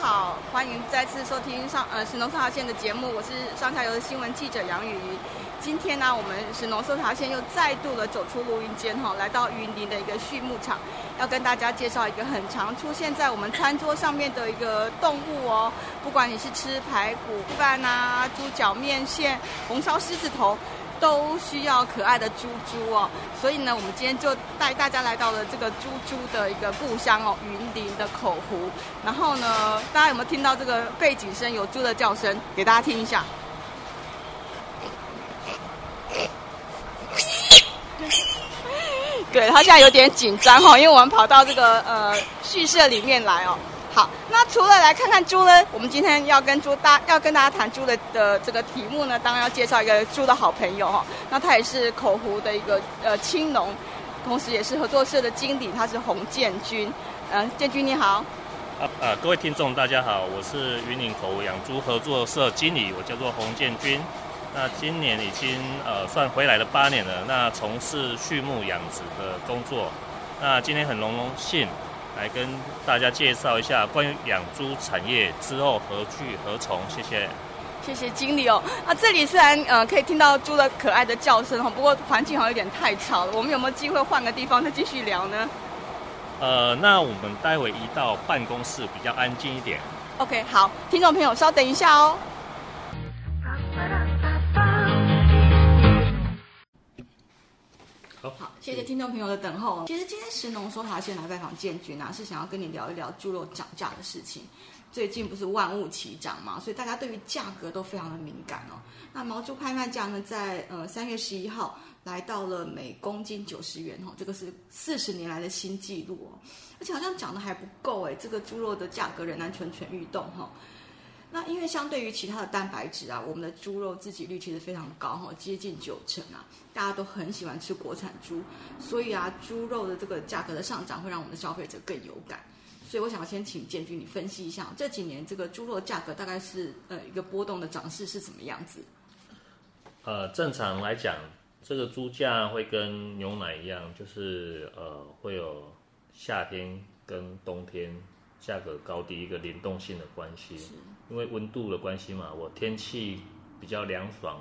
好，欢迎再次收听上呃神农搜查线的节目，我是上下游的新闻记者杨雨怡。今天呢，我们神农搜查线又再度的走出录音间哈，来到云林的一个畜牧场，要跟大家介绍一个很常出现在我们餐桌上面的一个动物哦。不管你是吃排骨饭啊、猪脚面线、红烧狮子头，都需要可爱的猪猪哦。所以呢，我们今天就带大家来到了这个猪猪的一个故乡哦，云林的口湖。然后呢，大家有没有听到这个背景声？有猪的叫声，给大家听一下。对，他现在有点紧张哈，因为我们跑到这个呃畜舍里面来哦。好，那除了来看看猪呢，我们今天要跟猪大要跟大家谈猪的的这个题目呢，当然要介绍一个猪的好朋友哈。那他也是口湖的一个呃青农，同时也是合作社的经理，他是洪建军。嗯、建军你好。啊啊，各位听众大家好，我是云岭口湖养猪合作社经理，我叫做洪建军。那今年已经呃算回来了八年了，那从事畜牧养殖的工作。那今天很荣幸来跟大家介绍一下关于养猪产业之后何去何从。谢谢。谢谢经理哦。那这里虽然呃可以听到猪的可爱的叫声哈，不过环境好像有点太吵了。我们有没有机会换个地方再继续聊呢？呃，那我们待会移到办公室比较安静一点。OK，好，听众朋友稍等一下哦。谢谢听众朋友的等候。其实今天石农说他先来拜访建军啊，是想要跟你聊一聊猪肉涨价的事情。最近不是万物齐涨嘛，所以大家对于价格都非常的敏感哦。那毛猪拍卖价呢，在呃三月十一号来到了每公斤九十元哦，这个是四十年来的新纪录哦。而且好像涨得还不够哎，这个猪肉的价格仍然蠢蠢欲动哈。那因为相对于其他的蛋白质啊，我们的猪肉自给率其实非常高哈，接近九成啊，大家都很喜欢吃国产猪，所以啊，猪肉的这个价格的上涨会让我们的消费者更有感。所以我想要先请建军你分析一下这几年这个猪肉价格大概是呃一个波动的涨势是什么样子？呃，正常来讲，这个猪价会跟牛奶一样，就是呃会有夏天跟冬天价格高低一个联动性的关系。因为温度的关系嘛，我天气比较凉爽，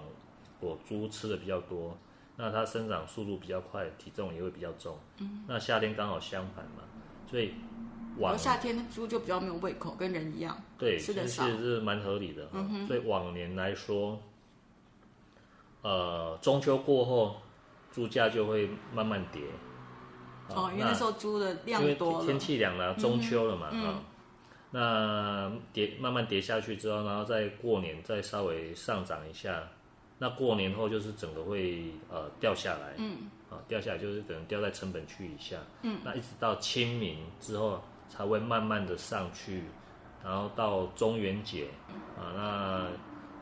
我猪吃的比较多，那它生长速度比较快，体重也会比较重。嗯，那夏天刚好相反嘛，所以往夏天猪就比较没有胃口，跟人一样，对，吃的少，其实是蛮合理的。嗯哼，所以往年来说，呃，中秋过后，猪价就会慢慢跌。哦，因为那时候猪的量多了，因为天气凉了，中秋了嘛，嗯。嗯那跌慢慢跌下去之后，然后再过年再稍微上涨一下，那过年后就是整个会呃掉下来，嗯，啊掉下来就是可能掉在成本区以下，嗯，那一直到清明之后才会慢慢的上去，然后到中元节，啊那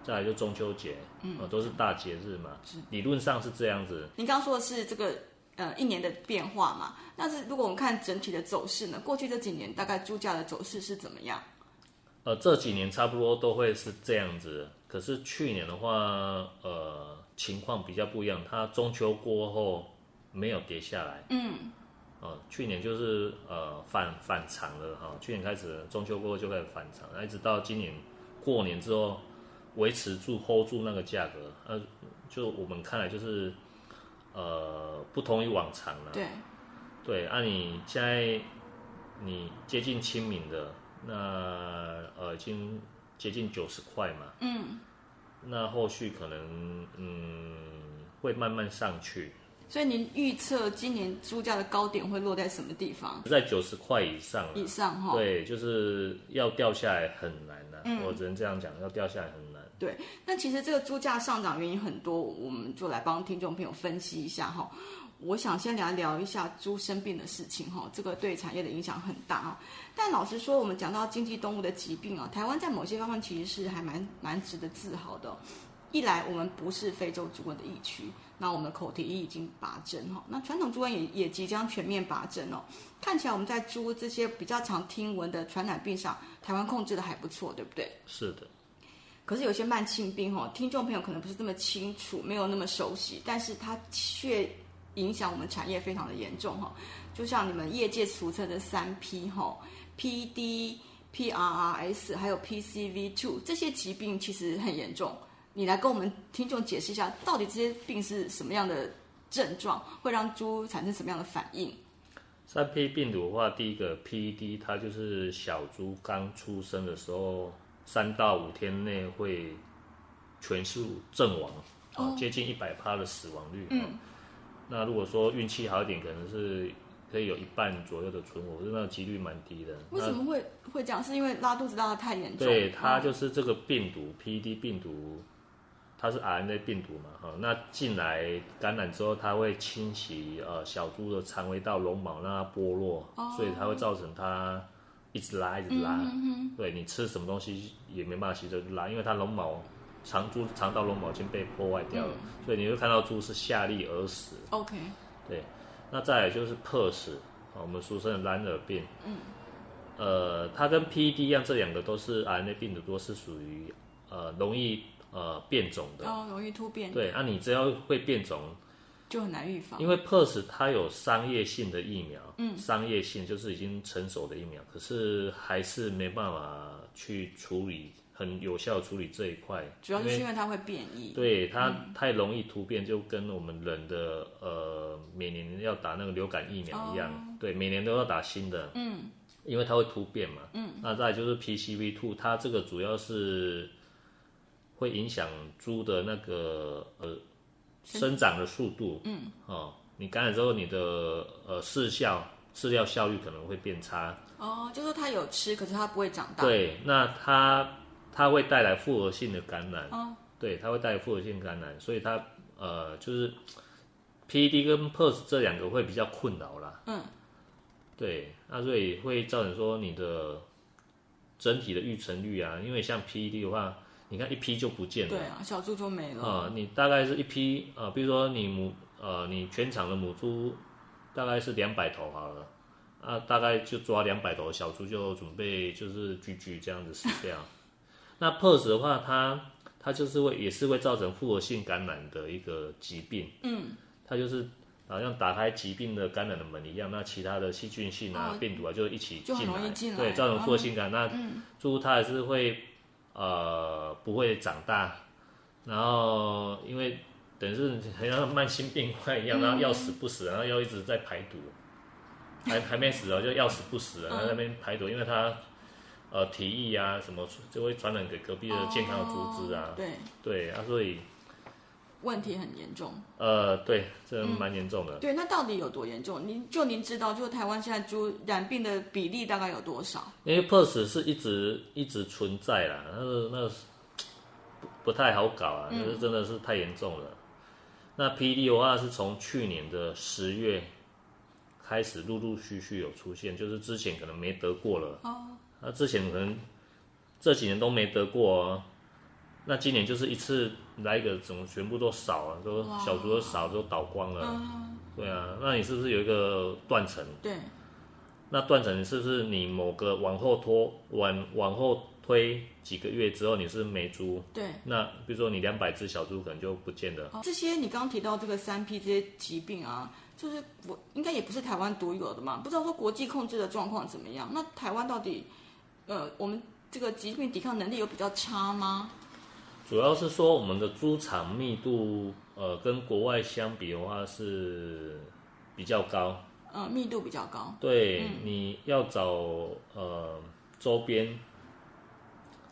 再来就中秋节，嗯，啊都是大节日嘛，是。理论上是这样子。您刚刚说的是这个。呃，一年的变化嘛，但是如果我们看整体的走势呢，过去这几年大概猪价的走势是怎么样？呃，这几年差不多都会是这样子，可是去年的话，呃，情况比较不一样，它中秋过后没有跌下来，嗯，呃，去年就是呃反反常了哈，去年开始中秋过后就开始反常，一直到今年过年之后维持住 hold 住那个价格，呃，就我们看来就是。呃，不同于往常了。对，对，按、啊、你现在你接近清明的，那呃已经接近九十块嘛。嗯。那后续可能嗯会慢慢上去。所以您预测今年猪价的高点会落在什么地方？在九十块以上。以上哈。对，就是要掉下来很难的、啊嗯，我只能这样讲，要掉下来很难。对，那其实这个猪价上涨原因很多，我们就来帮听众朋友分析一下哈。我想先来聊一下猪生病的事情哈，这个对产业的影响很大啊。但老实说，我们讲到经济动物的疾病啊，台湾在某些方面其实是还蛮蛮值得自豪的。一来我们不是非洲猪瘟的疫区，那我们口蹄疫已经拔针哈，那传统猪瘟也也即将全面拔针哦。看起来我们在猪这些比较常听闻的传染病上，台湾控制的还不错，对不对？是的。可是有些慢性病哈，听众朋友可能不是这么清楚，没有那么熟悉，但是它却影响我们产业非常的严重哈。就像你们业界俗称的三 P 哈，PD、PRRS 还有 PCV2 这些疾病其实很严重。你来跟我们听众解释一下，到底这些病是什么样的症状，会让猪产生什么样的反应？三 P 病毒的话，第一个 PED，它就是小猪刚出生的时候。三到五天内会全数阵亡，啊、哦，接近一百趴的死亡率。嗯，那如果说运气好一点，可能是可以有一半左右的存活，那个几率蛮低的。为什么会会这样？是因为拉肚子拉的太严重？对，它就是这个病毒 PED 病毒，它是 RNA 病毒嘛，哈，那进来感染之后，它会侵袭呃小猪的肠胃道绒毛，让它剥落，哦，所以它会造成它。一直拉，一直拉，嗯哼哼，对，你吃什么东西也没办法吸收就拉，因为它绒毛长猪肠道绒毛已经被破坏掉了，嗯，所以你会看到猪是下痢而死。OK，对，那再来就是 PRRS，我们俗称的蓝耳病。嗯，呃，它跟 PED 一样，这两个都是 RNA 病毒，都是属于呃容易呃变种的。哦，容易突变。对，那，啊，你只要会变种。就很难预防，因为 PRRS 它有商业性的疫苗，嗯，商业性就是已经成熟的疫苗，可是还是没办法去处理，很有效处理这一块。主要是因为它会变异，对，它太容易突变，就跟我们人的呃每年要打那个流感疫苗一样，哦，对，每年都要打新的，嗯，因为它会突变嘛，嗯，那再来就是 PCV2，它这个主要是会影响猪的那个呃。生长的速度，嗯，哦，你感染之后，你的呃视效饲料效率可能会变差。哦，就是它有吃，可是它不会长大。对，那它它会带来复合性的感染。哦，对，它会带来复合性感染，所以它呃就是 PED 跟 PERS 这两个会比较困扰啦。嗯，对，那所以会造成说你的整体的育成率啊，因为像 PED 的话。你看一批就不见了，对啊，小猪就没了。啊、呃，你大概是一批，呃，比如说你母，呃，你全场的母猪大概是两百头好了，啊，大概就抓两百头小猪就准备就是 GG 这样子死掉。那 PRRS 的话，它它就是会也是会造成复合性感染的一个疾病。嗯，它就是好像打开疾病的感染的门一样，那其他的细菌性啊、哦、病毒啊就一起进来，进来，对，造成复合性感染。嗯、那猪它还是会。呃，不会长大，然后因为等于是很像慢性病患一样，然后要死不死，然后又一直在排毒，还还没死哦，就要死不死，然后在那边排毒，因为他呃体液啊什么就会传染给隔壁的健康的猪只啊，对。对啊，所以。问题很严重，呃，对，这蛮严重的、嗯。对，那到底有多严重？您就您知道，就台湾现在猪染病的比例大概有多少？因为 PRRS 是一直一直存在啦，那个那个不不太好搞啊，那、嗯、是真的是太严重了。那 PED 的话是从去年的十月开始陆陆续续有出现，就是之前可能没得过了。哦。那之前可能这几年都没得过哦。那今年就是一次来一个，怎么全部都少了，都小猪都少都倒光了。嗯，对啊，那你是不是有一个断层？对。那断层是不是你某个往后拖，往往后推几个月之后，你是没猪？对。那比如说你两百只小猪可能就不见了。这些你刚刚提到这个三 P 这些疾病啊，就是我应该也不是台湾独有的嘛？不知道说国际控制的状况怎么样？那台湾到底，呃，我们这个疾病抵抗能力有比较差吗？主要是说我们的猪场密度，呃，跟国外相比的话是比较高。嗯，密度比较高。对，嗯、你要找呃周边，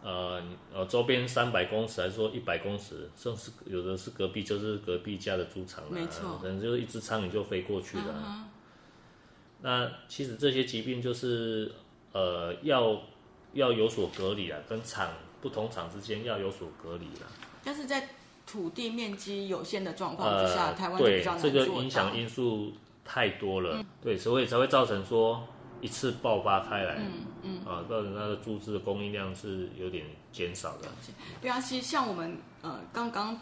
呃呃周边三百公尺还是说一百公尺，甚至有的是隔壁就是隔壁家的猪场，没错，可能就是一只苍蝇就飞过去了。嗯、那其实这些疾病就是呃要要有所隔离啊，跟场。不同厂之间要有所隔离了，但是在土地面积有限的状况之下，呃、台湾。对，这个影响因素太多了，嗯、对，所以才会造成说，一次爆发开来，嗯嗯，啊，造成它的猪只的供应量是有点减少的。对啊，其实像我们呃刚刚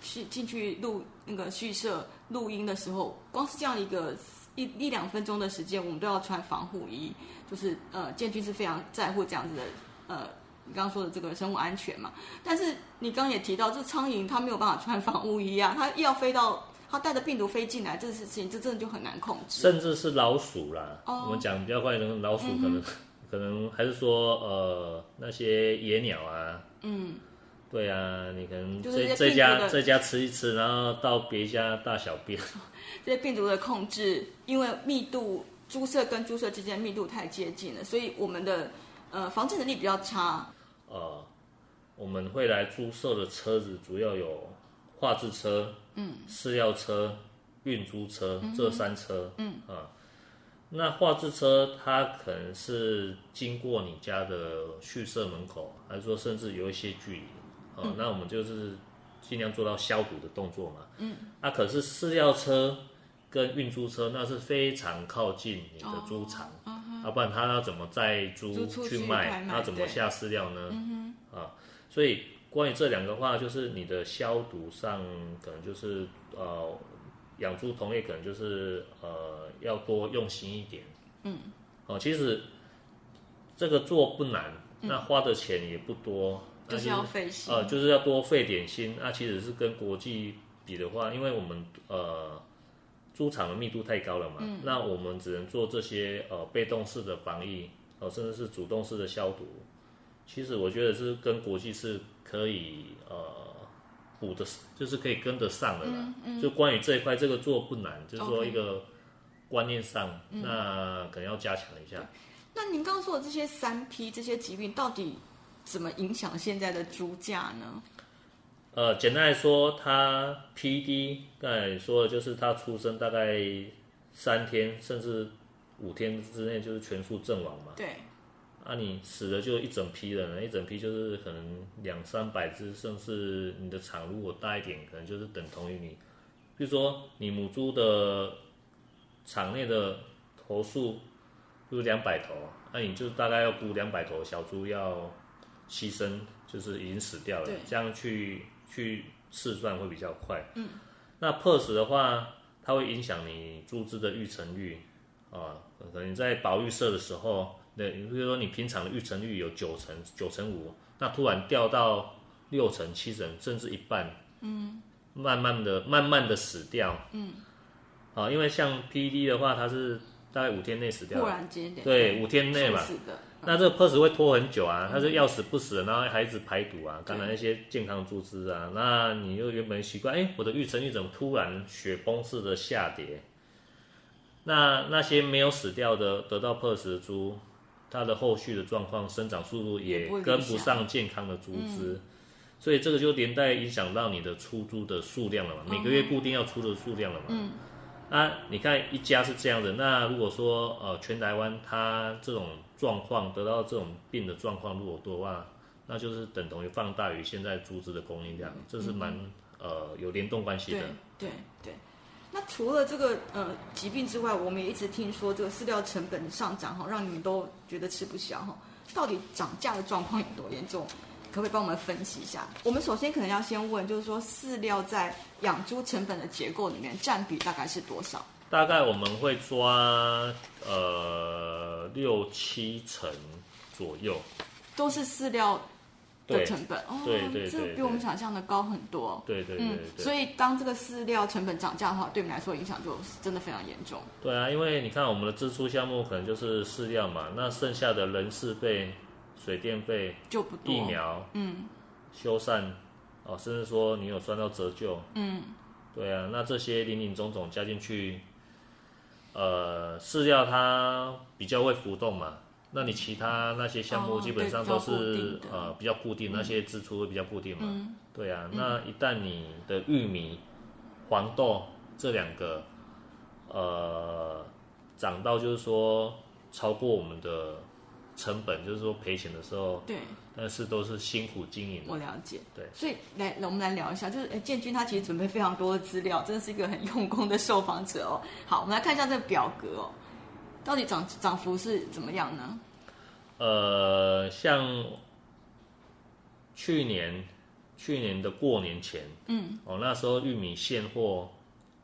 去进去录那个畜舍录音的时候，光是这样一个一一两分钟的时间，我们都要穿防护衣，就是呃建军是非常在乎这样子的呃你刚刚说的这个生物安全嘛。但是你刚刚也提到，这苍蝇它没有办法穿防护衣啊，它一要飞到。它带着病毒飞进来，这个事情这真的就很难控制。甚至是老鼠啦，oh. 我们讲比较快的老鼠，可能、mm -hmm. 可能还是说呃那些野鸟啊，嗯，对啊，你可能这、就是、这家这家吃一吃，然后到别家大小便。这些病毒的控制，因为密度猪舍跟猪舍之间密度太接近了，所以我们的呃防治能力比较差。呃，我们会来租售的车子主要有画质车。嗯，饲料车、运猪车、嗯、这三车，嗯啊，那画质车它可能是经过你家的畜舍门口，还是说甚至有一些距离，啊、嗯，那我们就是尽量做到消毒的动作嘛，嗯，那、啊、可是饲料车跟运猪车那是非常靠近你的猪场，要、不然他要怎么载猪去卖？他怎么下饲料呢？嗯啊，所以。关于这两个话，就是你的消毒上可能就是呃，养猪同业可能就是呃要多用心一点。嗯。哦，其实这个做不难，那花的钱也不多，嗯就是、就是要费心。呃，就是要多费点心。那其实是跟国际比的话，因为我们呃猪场的密度太高了嘛，嗯、那我们只能做这些呃被动式的防疫，哦、呃，甚至是主动式的消毒。其实我觉得是跟国际是。可以呃补的，就是可以跟得上的啦。嗯嗯、就关于这一块，这个做不难，就是说一个观念上，嗯、那可能要加强一下。那您刚刚说的这些三批这些疾病，到底怎么影响现在的猪价呢？呃，简单来说，它 PD 刚才说的就是它出生大概三天甚至五天之内就是全数阵亡嘛。对。啊，你死了就一整批了，一整批就是可能两三百只，甚至你的场如果大一点，可能就是等同于你，比如说你母猪的场内的头数就是两百头，那你就大概要估两百头小猪要牺牲，就是已经死掉了，这样去去试算会比较快。嗯，那 PRRS 的话，它会影响你注资的预成率啊，可能在保育舍的时候。对，比如说你平常的预成率有九成、九成五，那突然掉到六成、七成，甚至一半，嗯，慢慢的、慢慢的死掉，嗯，啊，因为像 PED 的话，它是大概五天内死掉，突然间，对，五天内嘛，嗯、那这个 PRRS 会拖很久啊，它是要死不死的，然后还一直排毒啊，感染一些健康猪只啊，那你又原本习惯，哎，我的育成率怎么突然雪崩式的下跌？那那些没有死掉的得到 PRRS 的猪。它的后续的状况，生长速度也跟不上健康的猪只，嗯，所以这个就连带影响到你的出猪的数量了嘛，嗯，每个月固定要出的数量了嘛。嗯，啊，你看一家是这样的，那如果说呃全台湾它这种状况得到这种病的状况如果多的话，那就是等同于放大于现在猪只的供应量，这是蛮，嗯，呃有联动关系的。对对对。那除了这个呃疾病之外，我们也一直听说这个饲料成本上涨哈，让你们都觉得吃不消哈。到底涨价的状况有多严重？可不可以帮我们分析一下？我们首先可能要先问，就是说饲料在养猪成本的结构里面占比大概是多少？大概我们会抓呃六七成左右，都是饲料。的成本哦，对对对，对，这比我们想象的高很多。对对对，所以当这个饲料成本涨价的话，对我们来说影响就真的非常严重。对啊，因为你看我们的支出项目可能就是饲料嘛，那剩下的人事费、水电费就不多。疫苗，嗯，修缮，哦，甚至说你有算到折旧，嗯，对啊，那这些林林总总加进去，呃，饲料它比较会浮动嘛。那你其他那些项目基本上都是、哦、呃比较固定，那些支出会比较固定嘛？嗯、对啊、嗯，那一旦你的玉米、黄豆这两个呃涨到就是说超过我们的成本，就是说赔钱的时候，对，但是都是辛苦经营。我了解，对，所以来我们来聊一下，就是诶建军他其实准备非常多的资料，真的是一个很用功的受访者哦。好，我们来看一下这个表格哦。到底涨涨幅是怎么样呢？呃，像去年去年的过年前，嗯，哦，那时候玉米现货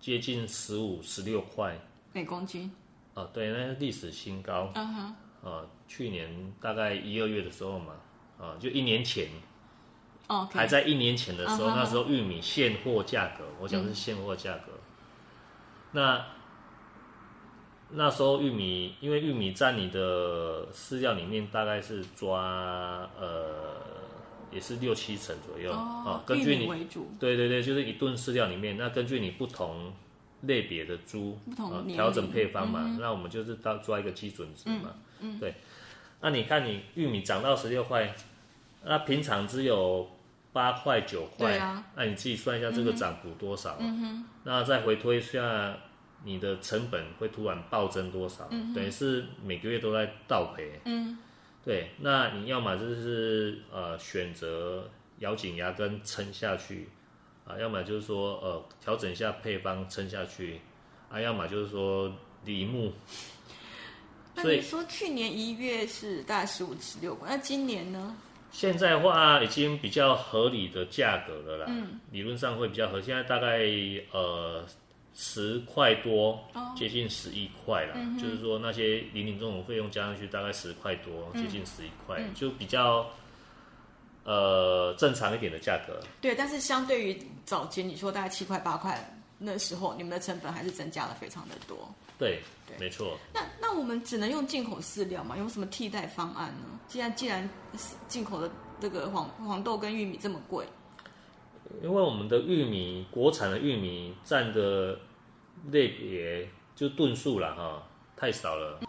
接近十五、十六块每公斤。哦，对，那是历史新高。嗯哼。啊，去年大概一二月的时候嘛，啊，就一年前。哦。Okay. 还在一年前的时候，那时候玉米现货价格，我讲是现货价格。嗯、那那时候玉米，因为玉米在你的饲料里面大概是抓呃，也是六七成左右啊、哦。根据你。对对对，就是一顿饲料里面，那根据你不同类别的猪，不同调整配方嘛，嗯、那我们就是到抓一个基准值嘛。嗯。嗯对。那你看你玉米涨到十六块，那平常只有八块九块，对啊。那你自己算一下这个涨幅多少？那再回推一下。你的成本会突然暴增多少？嗯、等于是每个月都在倒赔。嗯，对。那你要么就是呃选择咬紧牙根撑下去，啊，要么就是说呃调整一下配方撑下去，啊，要么就是说梨木。那你说去年一月是大概十五十六块，那今年呢？现在的话已经比较合理的价格了啦。嗯，理论上会比较合。现在大概呃。十块多，接近十一块了。嗯、就是说那些零零总总费用加上去，大概十块多，接近十一块，嗯、就比较呃正常一点的价格。对，但是相对于早期你说大概七块八块那时候，你们的成本还是增加了非常的多。对，对，没错。那那我们只能用进口饲料嘛？有什么替代方案呢？既然既然进口的这个黄黄豆跟玉米这么贵。因为我们的玉米，国产的玉米占的类别就吨数了哈，太少了。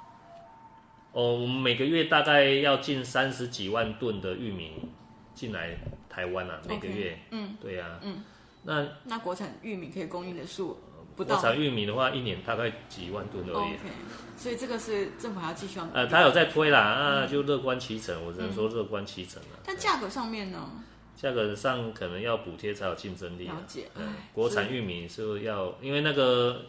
哦，我们每个月大概要进三十几万吨的玉米进来台湾啊，每个月。嗯，对呀、啊。嗯，那那国产玉米可以供应的数不到。国产玉米的话，一年大概几万吨而已。所以这个是政府还要继续要。呃，他有在推啦，啊，就乐观其成，我只能说乐观其成了。嗯、但价格上面呢？价格上可能要补贴才有竞争力。了解。嗯，国产玉米是要，因为那个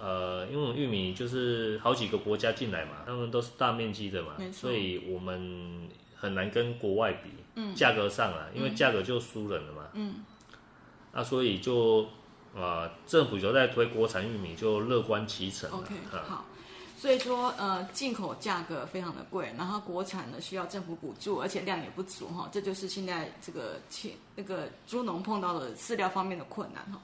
呃，因为我们玉米就是好几个国家进来嘛，他们都是大面积的嘛。所以我们很难跟国外比。嗯。价格上啊，因为价格就输人了嘛。嗯。那所以就啊、呃，政府就在推国产玉米，就乐观其成。OK，好。所以说，呃，进口价格非常的贵，然后国产呢需要政府补助，而且量也不足哈，这就是现在这个切那个猪农碰到的饲料方面的困难哈。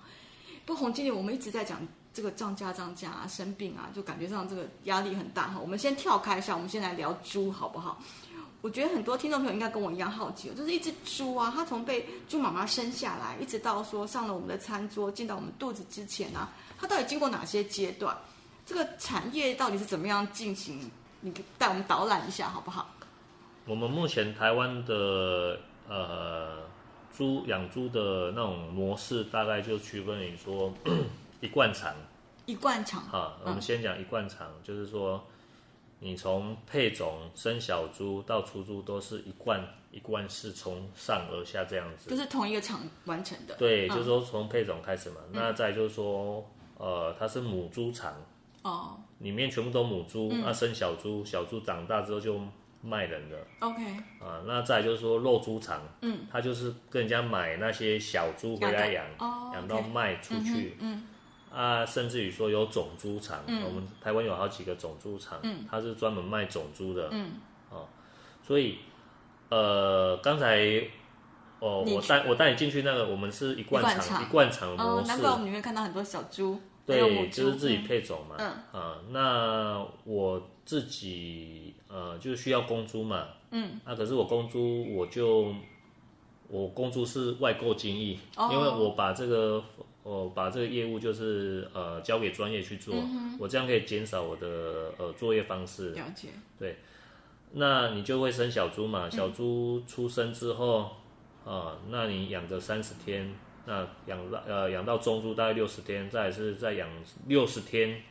不过洪经理，我们一直在讲这个涨价涨价啊，生病啊，就感觉上这个压力很大哈。我们先跳开一下，我们先来聊猪好不好？我觉得很多听众朋友应该跟我一样好奇，就是一只猪啊，它从被猪妈妈生下来，一直到说上了我们的餐桌，进到我们肚子之前啊，它到底经过哪些阶段？这个产业到底是怎么样进行？你带我们导览一下好不好？我们目前台湾的呃猪养猪的那种模式，大概就区分于说一贯场。一贯场。好，我们先讲一贯场，嗯、就是说你从配种生小猪到出猪都是一贯一贯是从上而下这样子。就是同一个场完成的。对，嗯、就是说从配种开始嘛。嗯、那再就是说呃，它是母猪场。哦，里面全部都母猪，那、生小猪，小猪长大之后就卖人的。OK，啊，那再就是说肉猪场，嗯，他就是跟人家买那些小猪回来养，养、哦、到卖出去。嗯，嗯啊，甚至于说有种猪场，嗯、我们台湾有好几个种猪场，嗯，他是专门卖种猪的。嗯，哦，所以，呃，刚才，哦，我带我带你进去那个，我们是一罐厂，一罐厂模式。难怪我们里面看到很多小猪。对，就是自己配种嘛。嗯。啊，那我自己呃，就需要公猪嘛。嗯。啊，可是我公猪，我就我公猪是外购精益，哦、因为我把这个我把这个业务就是呃交给专业去做，嗯、我这样可以减少我的呃作业方式。了解。对。那你就会生小猪嘛？小猪出生之后，嗯、啊，那你养个三十天。那养到呃养到中猪大概六十天，再来是再养六十天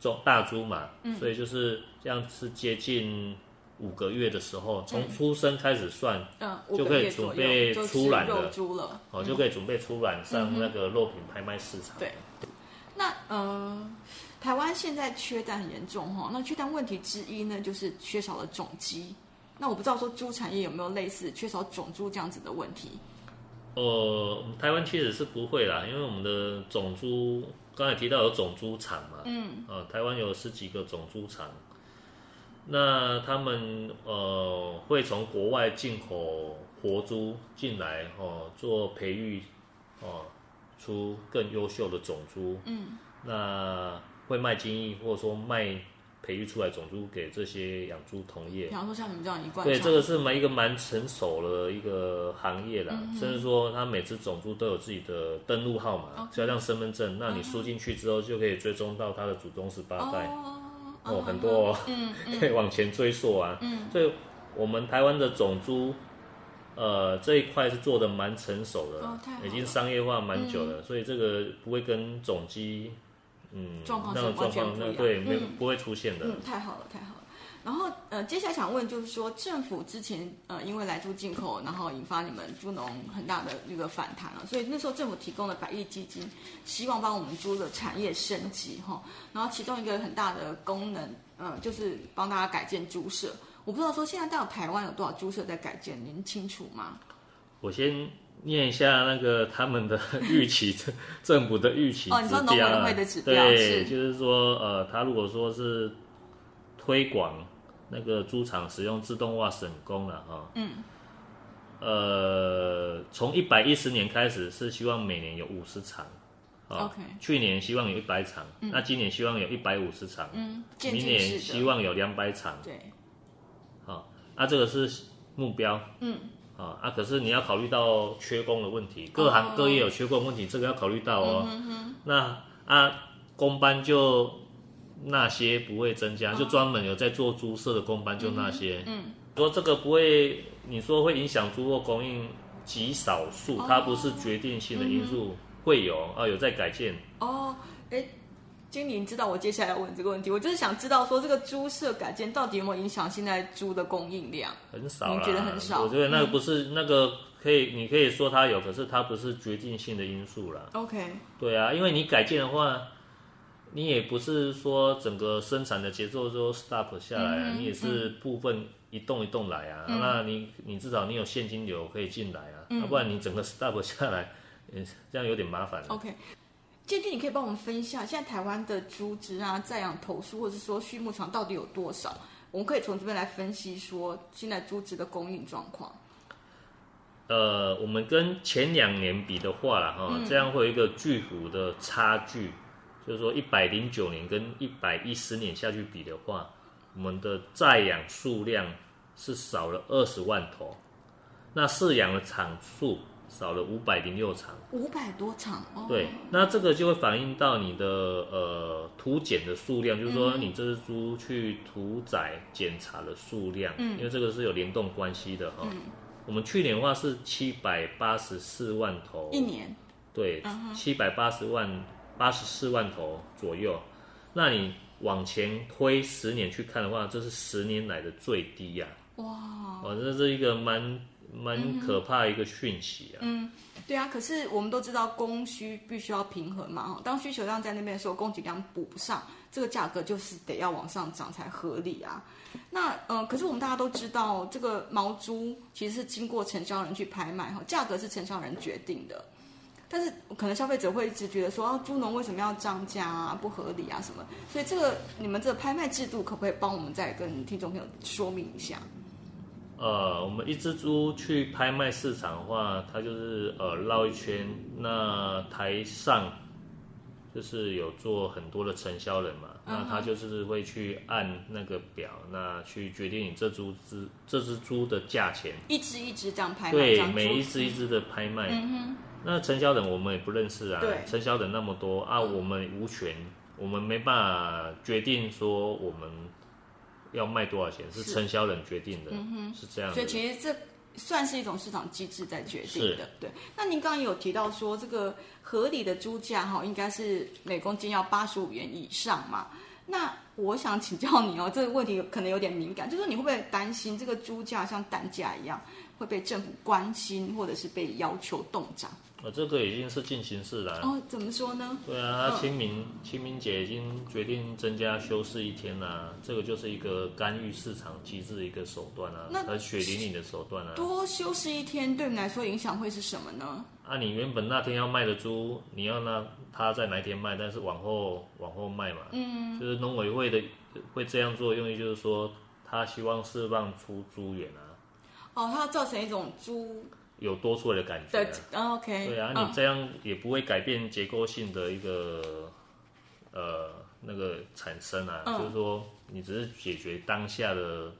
中大猪嘛，嗯、所以就是这样是接近五个月的时候，从出生开始算，嗯、就可以准备出栏的，了哦，就可以准备出栏上那个肉品拍卖市场。对，那呃，台湾湾现在缺蛋很严重哈，那缺蛋问题之一呢，就是缺少了种鸡。那我不知道说猪产业有没有类似缺少种猪这样子的问题？呃，台湾其实是不会啦，因为我们的种猪刚才提到有种猪场嘛，嗯，呃，台湾有十几个种猪场，那他们呃会从国外进口活猪进来哦、呃，做培育哦、呃，出更优秀的种猪，嗯，那会卖精液或者说卖。培育出来种猪给这些养猪同业，比方说像你们这样一贯，对，这个是蛮一个蛮成熟的一个行业啦。嗯、甚至说，它每只种猪都有自己的登录号码，就.像身份证，那你输进去之后，就可以追踪到它的祖宗十八代。哦，哦很多、哦嗯 以往前追溯啊。嗯，所以我们台湾的种猪，呃，这一块是做的蛮成熟的、哦，已经商业化蛮久了、嗯，所以这个不会跟种鸡。嗯，状况是完全不一样，对，没、有、不会出现的。嗯，太好了，太好了。然后呃，接下来想问就是说，政府之前呃因为来猪进口，然后引发你们猪农很大的一个反弹了，所以那时候政府提供了百亿基金，希望帮我们猪的产业升级哈。然后其中一个很大的功能，嗯、呃，就是帮大家改建猪舍。我不知道说现在到台湾有多少猪舍在改建，您清楚吗？我先。念一下那个他们的预期，政府的预期指标。哦，你说农委会的指标。对，是就是说，呃，他如果说是推广那个猪场使用自动化省工了哈。嗯。呃，从一百一十年开始是希望每年有五十场。OK。去年希望有一百场，嗯，那今年希望有一百五十场。嗯。明年希望有两百场。对。好，那这个是目标。嗯。啊啊！可是你要考虑到缺工的问题，各行各业有缺工的问题，这个要考虑到哦。嗯、那啊，工班就那些不会增加，就专门有在做猪舍的工班就那些。嗯，说这个不会，你说会影响猪肉供应极少数，它不是决定性的因素，会有啊，有在改建。哦，哎。经理，你知道我接下来要问这个问题，我就是想知道说这个猪舍改建到底有没有影响现在猪的供应量？很少，你觉得很少？我觉得那个不是、嗯、那个可以，你可以说它有，可是它不是决定性的因素啦。OK。对啊，因为你改建的话，你也不是说整个生产的节奏都 stop 下来啊、嗯，你也是部分一栋一栋来啊。嗯、那你你至少你有现金流可以进来啊，要、嗯啊、不然你整个 stop 下来，嗯，这样有点麻烦。OK。建军，你可以帮我们分一下现在台湾的猪只啊，在养头数或者是说畜牧场到底有多少？我们可以从这边来分析说现在猪只的供应状况。呃，我们跟前两年比的话啦，哈、嗯，这样会有一个巨幅的差距，就是说一百零九年跟一百一十年下去比的话，我们的在养数量是少了二十万头，那饲养的场数。少了五百零六场，五百多场哦。对，那这个就会反映到你的呃土检的数量，就是说你这只猪去屠宰检查的数量，嗯，因为这个是有联动关系的哈、哦。嗯，我们去年的话是七百八十四万头，一年，对，七百八十万八十四万头左右。那你往前推十年去看的话，这是十年来的最低呀、啊。哇，反正这是一个蛮。蛮可怕的一个讯息啊嗯！嗯，对啊，可是我们都知道供需必须要平衡嘛，当需求量在那边的时候，供给量补不上，这个价格就是得要往上涨才合理啊。那呃，可是我们大家都知道，这个毛猪其实是经过承销人去拍卖哈，价格是承销人决定的，但是可能消费者会一直觉得说，啊，猪农为什么要涨价啊，不合理啊什么？所以这个你们这个拍卖制度可不可以帮我们再跟听众朋友说明一下？呃，我们一只猪去拍卖市场的话，它就是呃绕一圈，那台上就是有做很多的承销人嘛，那他就是会去按那个表，那去决定你这猪只这只猪的价钱，一只一只这样拍卖，对，每一只一只的拍卖。嗯、那承销人我们也不认识啊，承销人那么多啊，我们无权，我们没办法决定说我们。要卖多少钱是承销人决定的，是，嗯、是这样的。所以其实这算是一种市场机制在决定的。对。那您刚刚有提到说，这个合理的猪价哈，应该是每公斤要八十五元以上嘛？那我想请教你哦，这个问题可能有点敏感，就是说你会不会担心这个猪价像蛋价一样会被政府关心，或者是被要求冻涨？呃，这个已经是进行式了。哦，怎么说呢？对啊，他清明、哦、清明节已经决定增加休市一天啦，这个就是一个干预市场机制的一个手段啊，和血淋淋的手段啊。多休市一天对你来说影响会是什么呢？啊，你原本那天要卖的猪，你要那他在哪一天卖，但是往后往后卖嘛。嗯。就是农委会的会这样做，用意就是说他希望释放出猪源啊。哦，它要造成一种猪。有多出来的感觉，对，OK，对啊，你这样也不会改变结构性的一个呃那个产生啊，嗯、就是说你只是解决当下的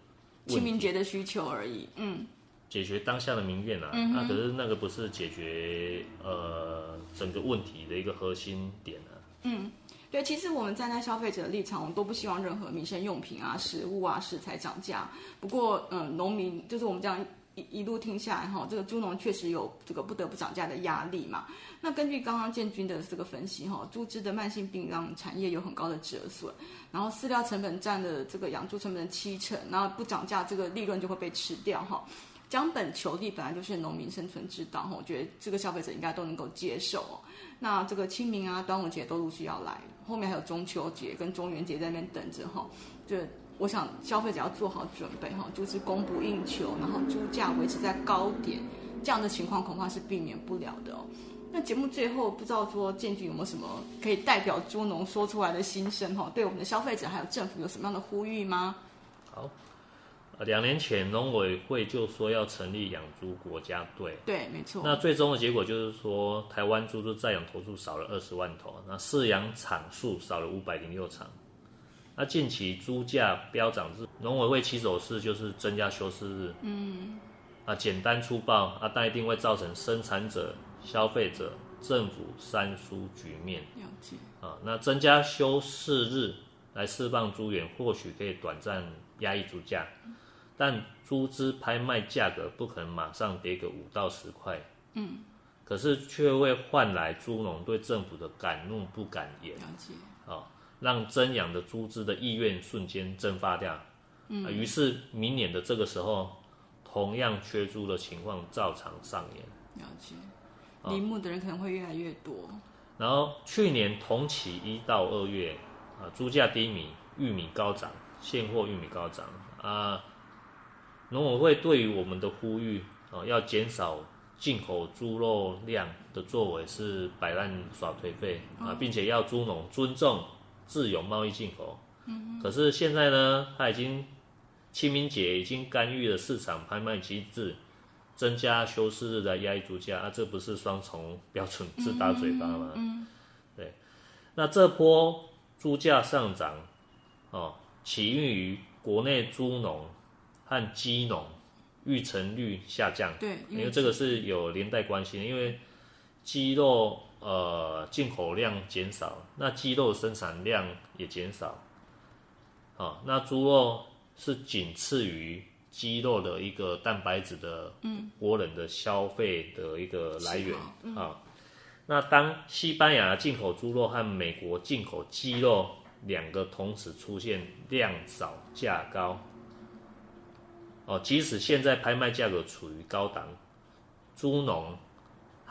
清明节的需求而已，嗯，解决当下的民怨啊，那、嗯啊、可是那个不是解决呃整个问题的一个核心点啊，嗯，对，其实我们站在消费者的立场，我们都不希望任何民生用品啊、食物啊、食材涨价，不过嗯，农民就是我们这样。一一路听下来哈，这个猪农确实有这个不得不涨价的压力嘛。那根据刚刚建军的这个分析哈，猪只的慢性病让产业有很高的折损，然后饲料成本占了这个养猪成本的七成，然后不涨价，这个利润就会被吃掉哈。将本求利本来就是农民生存之道哈，我觉得这个消费者应该都能够接受。那这个清明啊、端午节都陆续要来，后面还有中秋节跟中元节在那边等着哈，就。我想消费者要做好准备哈，就是供不应求，然后猪价维持在高点，这样的情况恐怕是避免不了的哦。那节目最后不知道说建军有没有什么可以代表猪农说出来的心声哈？对我们的消费者还有政府有什么样的呼吁吗？好，两年前农委会就说要成立养猪国家队，对，没错。那最终的结果就是说，台湾猪只在养头数少了二十万头，那饲养场数少了五百零六场。那近期猪价飙涨日，农委会起手式就是增加休市日，嗯，啊，简单粗暴啊，但一定会造成生产者、消费者、政府三输局面。了解啊，那增加休市日来释放猪源，或许可以短暂压抑猪价，但猪只拍卖价格不可能马上跌个五到十块，嗯，可是却会换来猪农对政府的敢怒不敢言。了解啊。让增养的猪只的意愿瞬间蒸发掉，嗯，于是明年的这个时候，同样缺猪的情况照常上演。了解，铃木的人可能会越来越多。然后去年同期一到二月，啊，猪价低迷，玉米高涨，现货玉米高涨啊。农委会对于我们的呼吁啊，要减少进口猪肉量的作为是摆烂耍颓废啊，并且要猪农尊重。自由贸易进口，嗯，可是现在呢，它已经清明节已经干预了市场拍卖机制，增加休市日来压抑猪价，啊，这不是双重标准自打嘴巴吗？嗯，对，那这波猪价上涨，哦，起因于国内猪农和鸡农育成率下降，对，因为这个是有连带关系的，因为鸡肉。呃，进口量减少，那鸡肉生产量也减少，啊，那猪肉是仅次于鸡肉的一个蛋白质的，嗯，国人的消费的一个来源，嗯、啊，那当西班牙进口猪肉和美国进口鸡肉两个同时出现量少价高，哦、啊，即使现在拍卖价格处于高档，猪农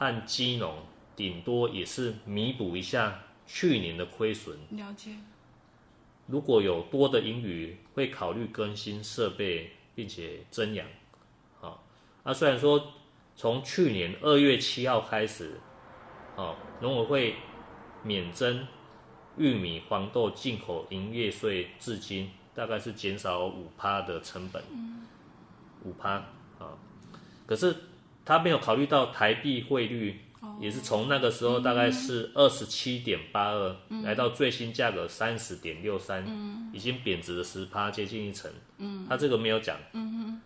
和鸡农。顶多也是弥补一下去年的亏损。了解。如果有多的盈余，会考虑更新设备，并且增养。好，那虽然说从去年二月七号开始，好，农委会免征玉米、黄豆进口营业税，至今大概是减少五趴的成本。五趴啊，可是他没有考虑到台币汇率。也是从那个时候大概是二十七点八二，来到最新价格三十点六三，已经贬值了十趴，接近一成。嗯，他这个没有讲。嗯哼，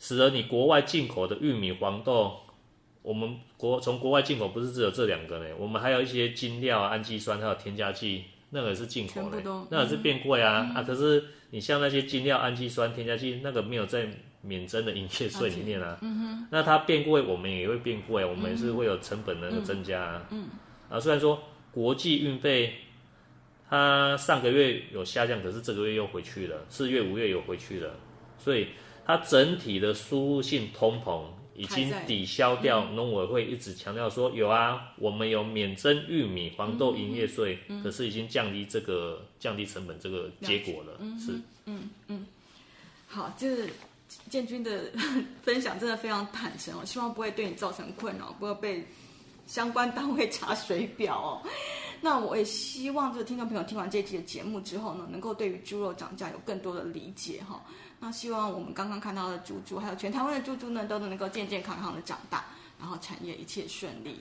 使得你国外进口的玉米、黄豆，我们国从国外进口不是只有这两个呢，我们还有一些精料、氨基酸还有添加剂，那个也是进口的，那个是变贵啊、嗯、啊！可是你像那些精料、氨基酸、添加剂，那个没有在。免征的营业税里面啊，嗯哼，那它变贵，我们也会变贵，我们也是会有成本的那个增加啊，嗯，啊，虽然说国际运费它上个月有下降，可是这个月又回去了，四月、五月又回去了，所以它整体的输入性通膨已经抵消掉农委会一直强调说有啊，我们有免征玉米、黄豆营业税，可是已经降低这个降低成本这个结果了，是，嗯嗯，好，就是建军的 分享真的非常坦诚哦，希望不会对你造成困扰，不会被相关单位查水表哦。那我也希望这个听众朋友听完这期的节目之后呢，能够对于猪肉涨价有更多的理解哈。那希望我们刚刚看到的猪猪，还有全台湾的猪猪呢，都能够健健康康的长大，然后产业一切顺利。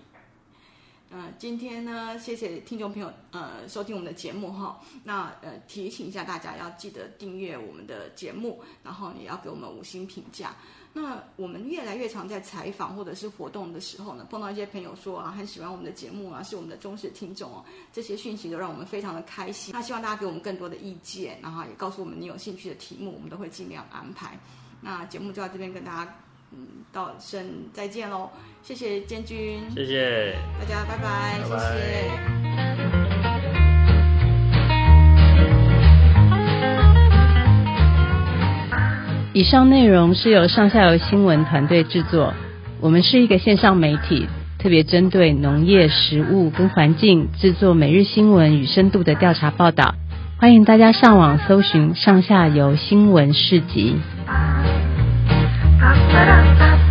嗯、今天呢，谢谢听众朋友呃收听我们的节目哈。那呃提醒一下大家，要记得订阅我们的节目，然后也要给我们五星评价。那我们越来越常在采访或者是活动的时候呢，碰到一些朋友说啊，很喜欢我们的节目啊，是我们的忠实听众哦，这些讯息都让我们非常的开心。那希望大家给我们更多的意见，然后也告诉我们你有兴趣的题目，我们都会尽量安排。那节目就到这边跟大家嗯道声再见喽，谢谢建军，谢谢大家，拜拜，拜拜谢谢。以上内容是由上下游新闻团队制作。我们是一个线上媒体，特别针对农业、食物跟环境制作每日新闻与深度的调查报道。欢迎大家上网搜寻“上下游新闻市集”。ba da ba